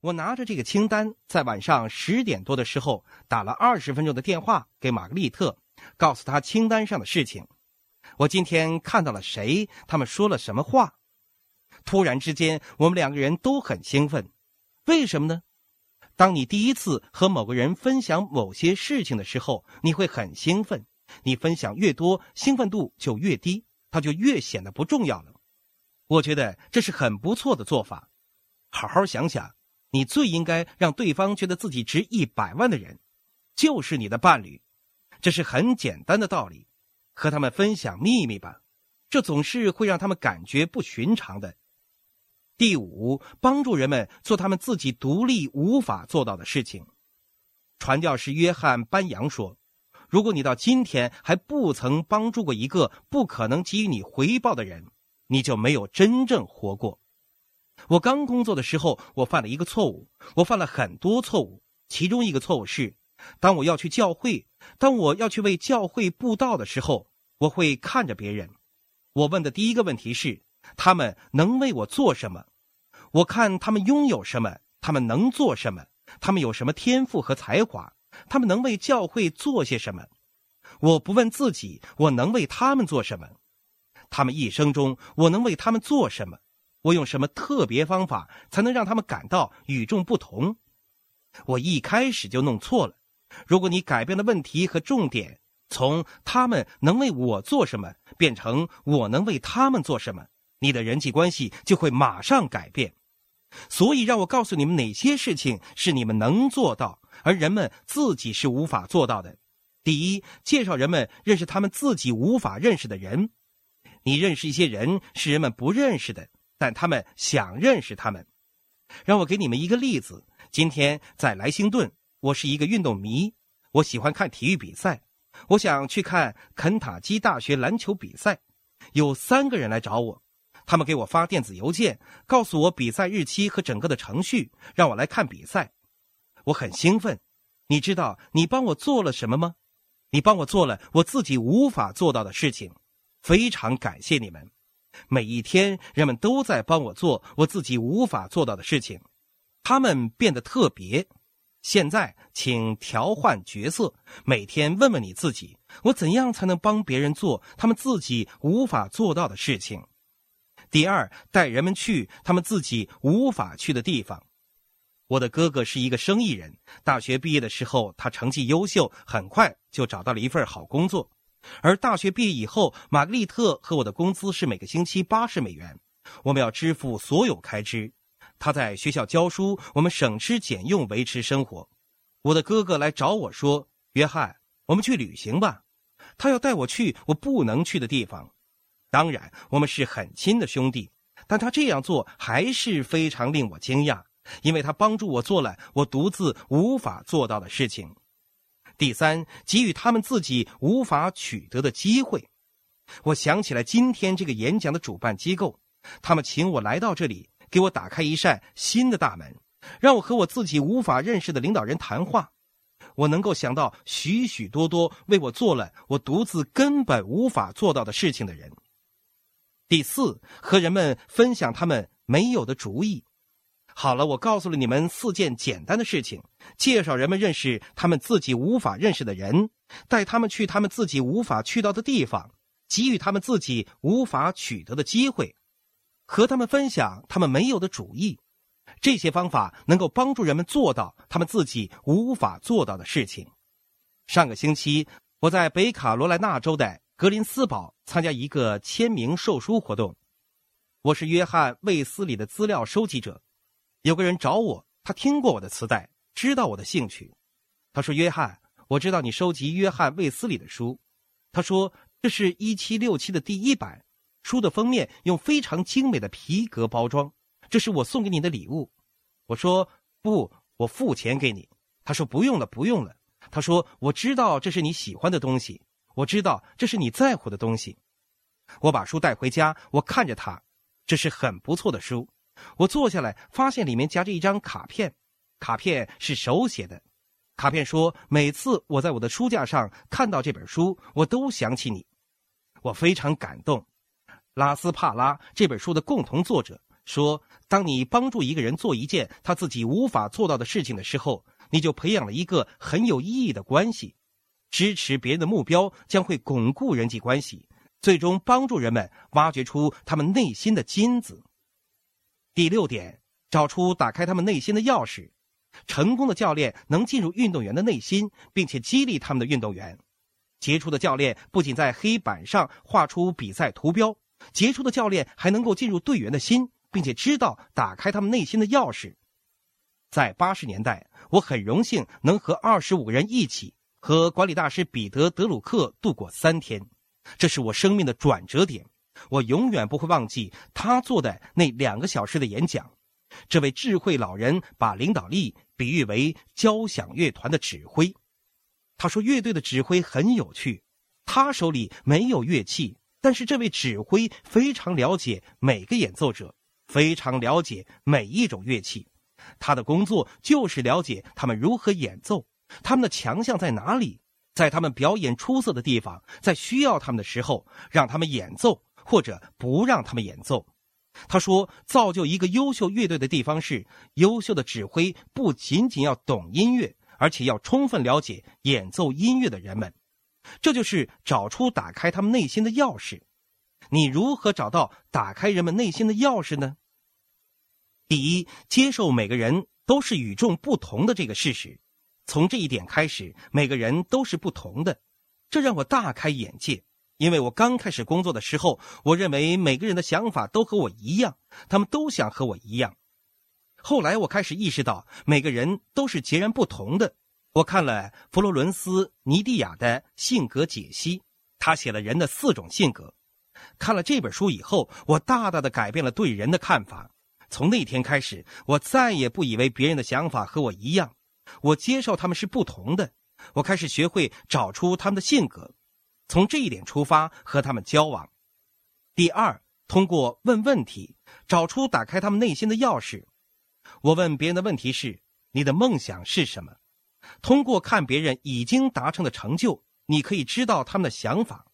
我拿着这个清单，在晚上十点多的时候打了二十分钟的电话给玛格丽特，告诉她清单上的事情。我今天看到了谁？他们说了什么话？突然之间，我们两个人都很兴奋。为什么呢？当你第一次和某个人分享某些事情的时候，你会很兴奋。你分享越多，兴奋度就越低，它就越显得不重要了。我觉得这是很不错的做法。好好想想。你最应该让对方觉得自己值一百万的人，就是你的伴侣。这是很简单的道理。和他们分享秘密吧，这总是会让他们感觉不寻常的。第五，帮助人们做他们自己独立无法做到的事情。传教士约翰·班扬说：“如果你到今天还不曾帮助过一个不可能给予你回报的人，你就没有真正活过。”我刚工作的时候，我犯了一个错误。我犯了很多错误，其中一个错误是，当我要去教会，当我要去为教会布道的时候，我会看着别人。我问的第一个问题是：他们能为我做什么？我看他们拥有什么？他们能做什么？他们有什么天赋和才华？他们能为教会做些什么？我不问自己我能为他们做什么，他们一生中我能为他们做什么？我用什么特别方法才能让他们感到与众不同？我一开始就弄错了。如果你改变了问题和重点，从他们能为我做什么变成我能为他们做什么，你的人际关系就会马上改变。所以，让我告诉你们哪些事情是你们能做到，而人们自己是无法做到的。第一，介绍人们认识他们自己无法认识的人。你认识一些人是人们不认识的。但他们想认识他们，让我给你们一个例子。今天在莱辛顿，我是一个运动迷，我喜欢看体育比赛。我想去看肯塔基大学篮球比赛，有三个人来找我，他们给我发电子邮件，告诉我比赛日期和整个的程序，让我来看比赛。我很兴奋。你知道你帮我做了什么吗？你帮我做了我自己无法做到的事情，非常感谢你们。每一天，人们都在帮我做我自己无法做到的事情，他们变得特别。现在，请调换角色，每天问问你自己：我怎样才能帮别人做他们自己无法做到的事情？第二，带人们去他们自己无法去的地方。我的哥哥是一个生意人，大学毕业的时候，他成绩优秀，很快就找到了一份好工作。而大学毕业以后，玛格丽特和我的工资是每个星期八十美元，我们要支付所有开支。他在学校教书，我们省吃俭用维持生活。我的哥哥来找我说：“约翰，我们去旅行吧。”他要带我去我不能去的地方。当然，我们是很亲的兄弟，但他这样做还是非常令我惊讶，因为他帮助我做了我独自无法做到的事情。第三，给予他们自己无法取得的机会。我想起来今天这个演讲的主办机构，他们请我来到这里，给我打开一扇新的大门，让我和我自己无法认识的领导人谈话。我能够想到许许多多为我做了我独自根本无法做到的事情的人。第四，和人们分享他们没有的主意。好了，我告诉了你们四件简单的事情：介绍人们认识他们自己无法认识的人，带他们去他们自己无法去到的地方，给予他们自己无法取得的机会，和他们分享他们没有的主意。这些方法能够帮助人们做到他们自己无法做到的事情。上个星期，我在北卡罗来纳州的格林斯堡参加一个签名售书活动，我是约翰·卫斯理的资料收集者。有个人找我，他听过我的磁带，知道我的兴趣。他说：“约翰，我知道你收集约翰卫斯理的书。”他说：“这是一七六七的第一版，书的封面用非常精美的皮革包装，这是我送给你的礼物。”我说：“不，我付钱给你。”他说：“不用了，不用了。”他说：“我知道这是你喜欢的东西，我知道这是你在乎的东西。”我把书带回家，我看着它，这是很不错的书。我坐下来，发现里面夹着一张卡片，卡片是手写的。卡片说：“每次我在我的书架上看到这本书，我都想起你。”我非常感动。拉斯帕拉这本书的共同作者说，当你帮助一个人做一件他自己无法做到的事情的时候，你就培养了一个很有意义的关系。支持别人的目标将会巩固人际关系，最终帮助人们挖掘出他们内心的金子。第六点，找出打开他们内心的钥匙。成功的教练能进入运动员的内心，并且激励他们的运动员。杰出的教练不仅在黑板上画出比赛图标，杰出的教练还能够进入队员的心，并且知道打开他们内心的钥匙。在八十年代，我很荣幸能和二十五个人一起和管理大师彼得·德鲁克度过三天，这是我生命的转折点。我永远不会忘记他做的那两个小时的演讲。这位智慧老人把领导力比喻为交响乐团的指挥。他说：“乐队的指挥很有趣，他手里没有乐器，但是这位指挥非常了解每个演奏者，非常了解每一种乐器。他的工作就是了解他们如何演奏，他们的强项在哪里，在他们表演出色的地方，在需要他们的时候让他们演奏，或者不让他们演奏。”他说：“造就一个优秀乐队的地方是，优秀的指挥不仅仅要懂音乐，而且要充分了解演奏音乐的人们。这就是找出打开他们内心的钥匙。你如何找到打开人们内心的钥匙呢？第一，接受每个人都是与众不同的这个事实。从这一点开始，每个人都是不同的，这让我大开眼界。”因为我刚开始工作的时候，我认为每个人的想法都和我一样，他们都想和我一样。后来我开始意识到，每个人都是截然不同的。我看了弗罗伦斯·尼蒂亚的性格解析，他写了人的四种性格。看了这本书以后，我大大的改变了对人的看法。从那天开始，我再也不以为别人的想法和我一样，我接受他们是不同的。我开始学会找出他们的性格。从这一点出发和他们交往。第二，通过问问题找出打开他们内心的钥匙。我问别人的问题是：你的梦想是什么？通过看别人已经达成的成就，你可以知道他们的想法。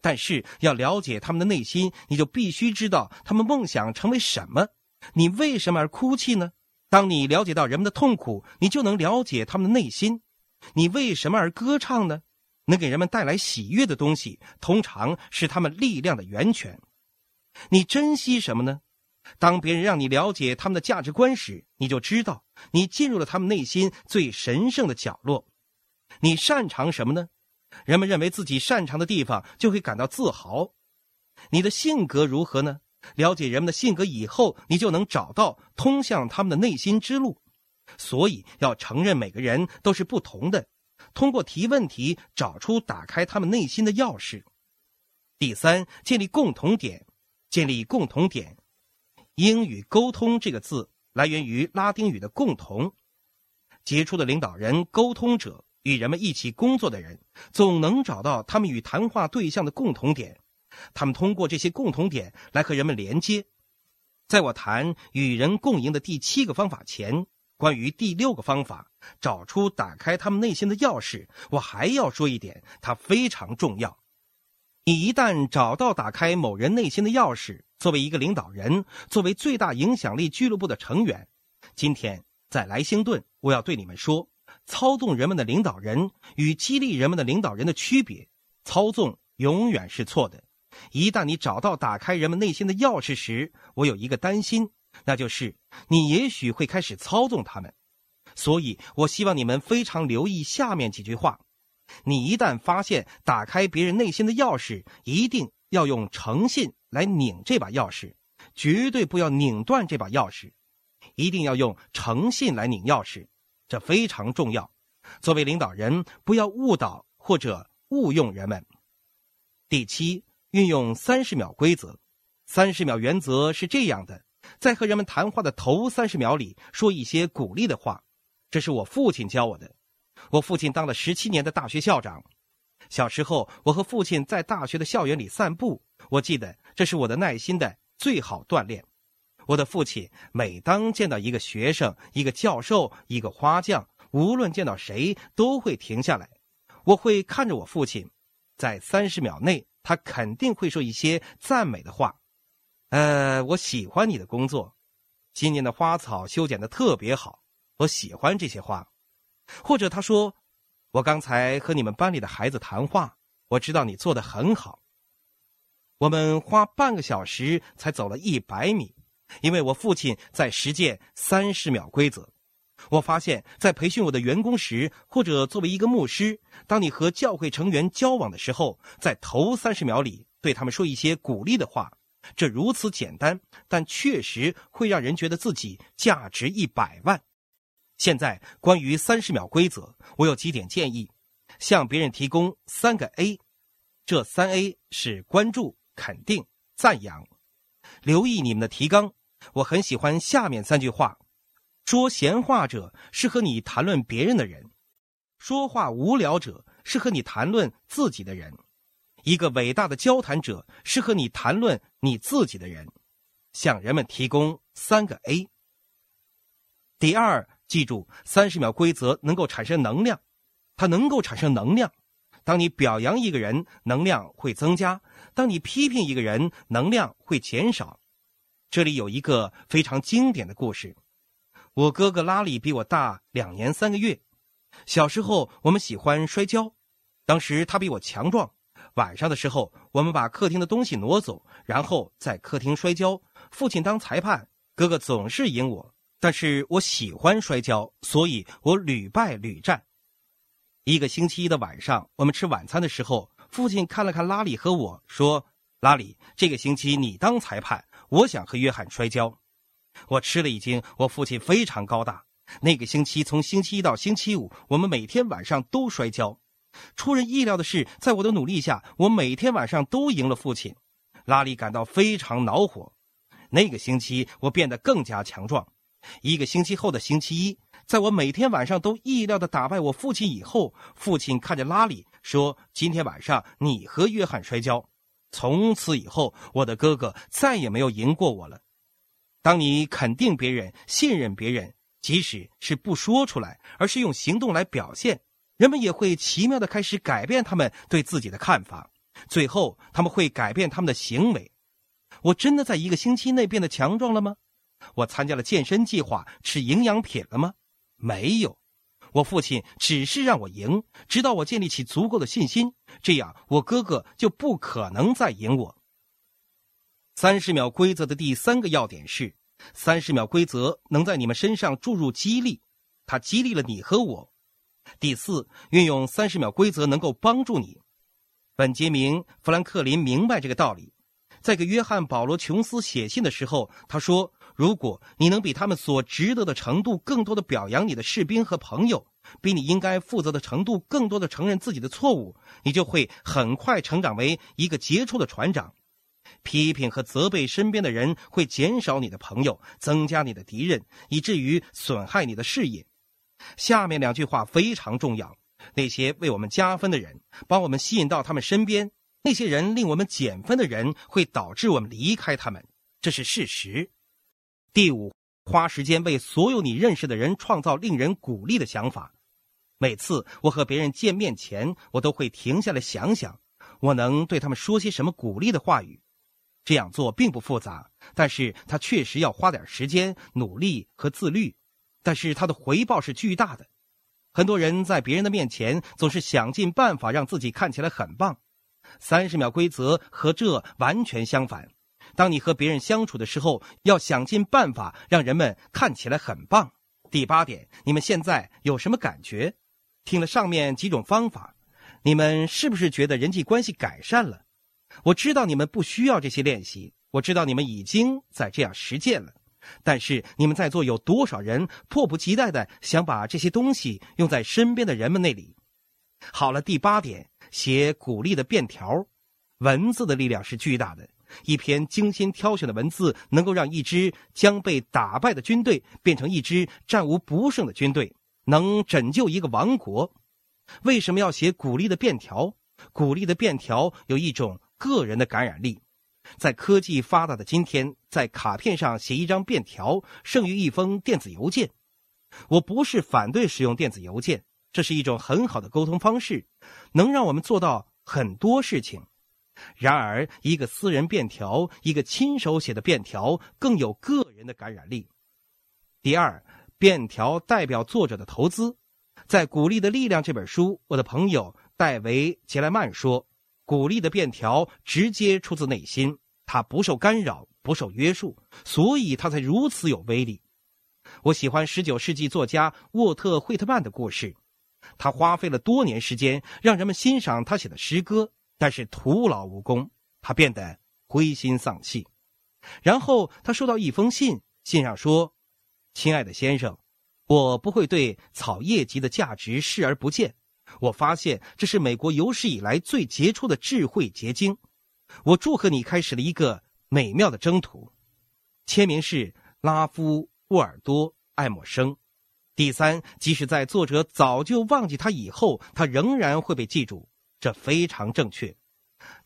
但是要了解他们的内心，你就必须知道他们梦想成为什么。你为什么而哭泣呢？当你了解到人们的痛苦，你就能了解他们的内心。你为什么而歌唱呢？能给人们带来喜悦的东西，通常是他们力量的源泉。你珍惜什么呢？当别人让你了解他们的价值观时，你就知道你进入了他们内心最神圣的角落。你擅长什么呢？人们认为自己擅长的地方，就会感到自豪。你的性格如何呢？了解人们的性格以后，你就能找到通向他们的内心之路。所以，要承认每个人都是不同的。通过提问题找出打开他们内心的钥匙。第三，建立共同点。建立共同点。英语沟通这个字来源于拉丁语的“共同”。杰出的领导人、沟通者与人们一起工作的人，总能找到他们与谈话对象的共同点。他们通过这些共同点来和人们连接。在我谈与人共赢的第七个方法前。关于第六个方法，找出打开他们内心的钥匙，我还要说一点，它非常重要。你一旦找到打开某人内心的钥匙，作为一个领导人，作为最大影响力俱乐部的成员，今天在莱星顿，我要对你们说：操纵人们的领导人与激励人们的领导人的区别，操纵永远是错的。一旦你找到打开人们内心的钥匙时，我有一个担心。那就是你也许会开始操纵他们，所以我希望你们非常留意下面几句话。你一旦发现打开别人内心的钥匙，一定要用诚信来拧这把钥匙，绝对不要拧断这把钥匙。一定要用诚信来拧钥匙，这非常重要。作为领导人，不要误导或者误用人们。第七，运用三十秒规则。三十秒原则是这样的。在和人们谈话的头三十秒里，说一些鼓励的话，这是我父亲教我的。我父亲当了十七年的大学校长。小时候，我和父亲在大学的校园里散步，我记得这是我的耐心的最好锻炼。我的父亲每当见到一个学生、一个教授、一个花匠，无论见到谁，都会停下来。我会看着我父亲，在三十秒内，他肯定会说一些赞美的话。呃，我喜欢你的工作，今年的花草修剪的特别好，我喜欢这些花。或者他说，我刚才和你们班里的孩子谈话，我知道你做的很好。我们花半个小时才走了一百米，因为我父亲在实践三十秒规则。我发现，在培训我的员工时，或者作为一个牧师，当你和教会成员交往的时候，在头三十秒里对他们说一些鼓励的话，这如此简单，但确实会让人觉得自己价值一百万。现在，关于三十秒规则，我有几点建议：向别人提供三个 A，这三 A 是关注、肯定、赞扬。留意你们的提纲，我很喜欢下面三句话。说闲话者是和你谈论别人的人，说话无聊者是和你谈论自己的人，一个伟大的交谈者是和你谈论你自己的人，向人们提供三个 A。第二，记住三十秒规则能够产生能量，它能够产生能量。当你表扬一个人，能量会增加；当你批评一个人，能量会减少。这里有一个非常经典的故事。我哥哥拉里比我大两年三个月。小时候，我们喜欢摔跤。当时他比我强壮。晚上的时候，我们把客厅的东西挪走，然后在客厅摔跤。父亲当裁判，哥哥总是赢我。但是我喜欢摔跤，所以我屡败屡战。一个星期一的晚上，我们吃晚餐的时候，父亲看了看拉里和我说：“拉里，这个星期你当裁判，我想和约翰摔跤。”我吃了一惊，我父亲非常高大。那个星期，从星期一到星期五，我们每天晚上都摔跤。出人意料的是，在我的努力下，我每天晚上都赢了父亲。拉里感到非常恼火。那个星期，我变得更加强壮。一个星期后的星期一，在我每天晚上都意料的打败我父亲以后，父亲看着拉里说：“今天晚上你和约翰摔跤。”从此以后，我的哥哥再也没有赢过我了。当你肯定别人、信任别人，即使是不说出来，而是用行动来表现，人们也会奇妙的开始改变他们对自己的看法。最后，他们会改变他们的行为。我真的在一个星期内变得强壮了吗？我参加了健身计划，吃营养品了吗？没有。我父亲只是让我赢，直到我建立起足够的信心，这样我哥哥就不可能再赢我。三十秒规则的第三个要点是：三十秒规则能在你们身上注入激励，它激励了你和我。第四，运用三十秒规则能够帮助你。本杰明·富兰克林明白这个道理，在给约翰·保罗·琼斯写信的时候，他说：“如果你能比他们所值得的程度更多的表扬你的士兵和朋友，比你应该负责的程度更多的承认自己的错误，你就会很快成长为一个杰出的船长。”批评和责备身边的人会减少你的朋友，增加你的敌人，以至于损害你的事业。下面两句话非常重要：那些为我们加分的人，把我们吸引到他们身边；那些人令我们减分的人，会导致我们离开他们。这是事实。第五，花时间为所有你认识的人创造令人鼓励的想法。每次我和别人见面前，我都会停下来想想，我能对他们说些什么鼓励的话语。这样做并不复杂，但是他确实要花点时间、努力和自律，但是他的回报是巨大的。很多人在别人的面前总是想尽办法让自己看起来很棒，三十秒规则和这完全相反。当你和别人相处的时候，要想尽办法让人们看起来很棒。第八点，你们现在有什么感觉？听了上面几种方法，你们是不是觉得人际关系改善了？我知道你们不需要这些练习，我知道你们已经在这样实践了，但是你们在座有多少人迫不及待的想把这些东西用在身边的人们那里？好了，第八点，写鼓励的便条。文字的力量是巨大的，一篇精心挑选的文字能够让一支将被打败的军队变成一支战无不胜的军队，能拯救一个王国。为什么要写鼓励的便条？鼓励的便条有一种。个人的感染力，在科技发达的今天，在卡片上写一张便条胜于一封电子邮件。我不是反对使用电子邮件，这是一种很好的沟通方式，能让我们做到很多事情。然而，一个私人便条，一个亲手写的便条，更有个人的感染力。第二，便条代表作者的投资。在《鼓励的力量》这本书，我的朋友戴维·杰莱曼说：“鼓励的便条直接出自内心，它不受干扰，不受约束，所以它才如此有威力。”我喜欢19世纪作家沃特·惠特曼的故事。他花费了多年时间让人们欣赏他写的诗歌，但是徒劳无功，他变得灰心丧气。然后他收到一封信，信上说：“亲爱的先生，我不会对草叶集的价值视而不见。我发现这是美国有史以来最杰出的智慧结晶。我祝贺你开始了一个美妙的征途。”签名是拉夫·沃尔多·爱默生。第三，即使在作者早就忘记他以后，他仍然会被记住，这非常正确。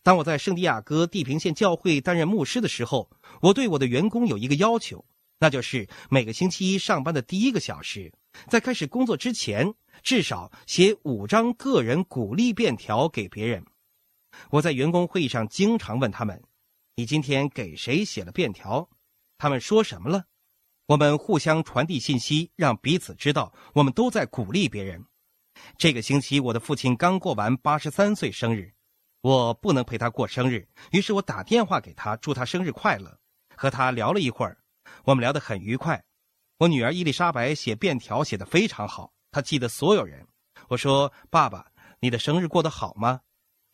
当我在圣地亚哥地平线教会担任牧师的时候，我对我的员工有一个要求，那就是每个星期一上班的第一个小时，在开始工作之前，至少写五张个人鼓励便条给别人。我在员工会议上经常问他们：“你今天给谁写了便条？他们说什么了？”我们互相传递信息，让彼此知道我们都在鼓励别人。这个星期，我的父亲刚过完八十三岁生日，我不能陪他过生日，于是我打电话给他，祝他生日快乐。和他聊了一会儿，我们聊得很愉快。我女儿伊丽莎白写便条写得非常好，他记得所有人。我说：“爸爸，你的生日过得好吗？”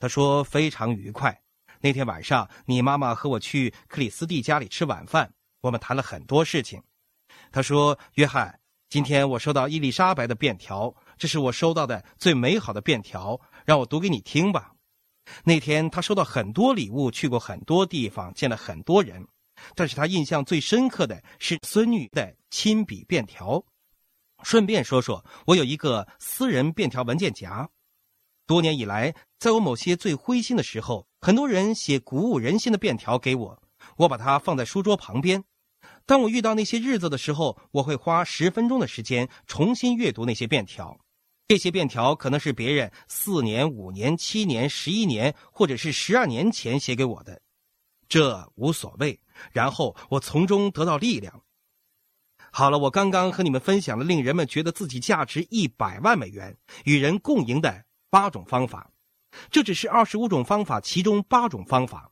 他说：“非常愉快。那天晚上，你妈妈和我去克里斯蒂家里吃晚饭，我们谈了很多事情。”他说：“约翰，今天我收到伊丽莎白的便条，这是我收到的最美好的便条，让我读给你听吧。那天他收到很多礼物，去过很多地方，见了很多人，但是他印象最深刻的是孙女的亲笔便条。顺便说说，我有一个私人便条文件夹，多年以来，在我某些最灰心的时候，很多人写鼓舞人心的便条给我，我把它放在书桌旁边。”当我遇到那些日子的时候，我会花十分钟的时间重新阅读那些便条。这些便条可能是别人四年、五年、七年、十一年，或者是十二年前写给我的，这无所谓。然后我从中得到力量。好了，我刚刚和你们分享了令人们觉得自己价值一百万美元、与人共赢的八种方法。这只是二十五种方法其中八种方法。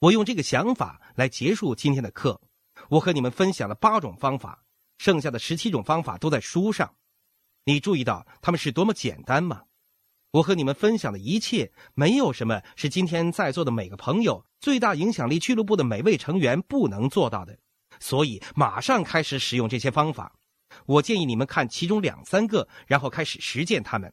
我用这个想法来结束今天的课。我和你们分享了八种方法，剩下的十七种方法都在书上。你注意到他们是多么简单吗？我和你们分享的一切，没有什么是今天在座的每个朋友、最大影响力俱乐部的每位成员不能做到的。所以，马上开始使用这些方法。我建议你们看其中两三个，然后开始实践它们，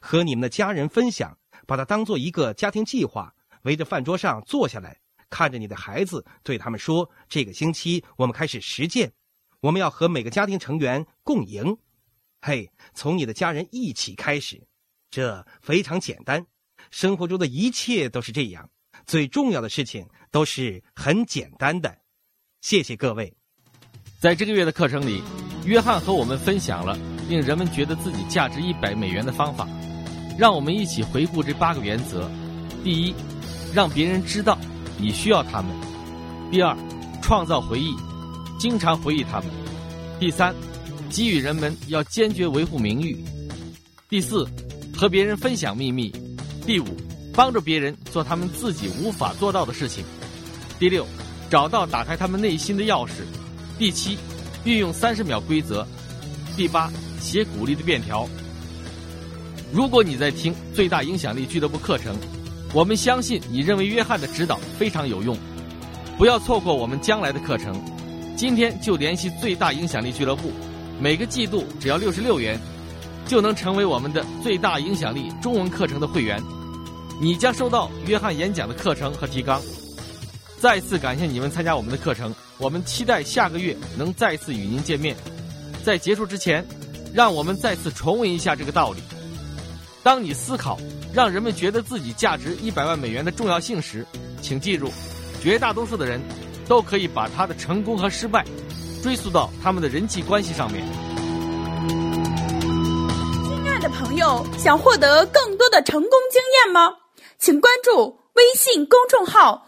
和你们的家人分享，把它当做一个家庭计划，围着饭桌上坐下来。看着你的孩子，对他们说：“这个星期我们开始实践，我们要和每个家庭成员共赢。嘿，从你的家人一起开始，这非常简单。生活中的一切都是这样，最重要的事情都是很简单的。谢谢各位。在这个月的课程里，约翰和我们分享了令人们觉得自己价值一百美元的方法。让我们一起回顾这八个原则：第一，让别人知道。你需要他们。第二，创造回忆，经常回忆他们。第三，给予人们要坚决维护名誉。第四，和别人分享秘密。第五，帮助别人做他们自己无法做到的事情。第六，找到打开他们内心的钥匙。第七，运用三十秒规则。第八，写鼓励的便条。如果你在听最大影响力俱乐部课程。我们相信你认为约翰的指导非常有用，不要错过我们将来的课程。今天就联系最大影响力俱乐部，每个季度只要六十六元，就能成为我们的最大影响力中文课程的会员。你将收到约翰演讲的课程和提纲。再次感谢你们参加我们的课程，我们期待下个月能再次与您见面。在结束之前，让我们再次重温一下这个道理。当你思考。让人们觉得自己价值一百万美元的重要性时，请记住，绝大多数的人都可以把他的成功和失败追溯到他们的人际关系上面。亲爱的朋友，想获得更多的成功经验吗？请关注微信公众号“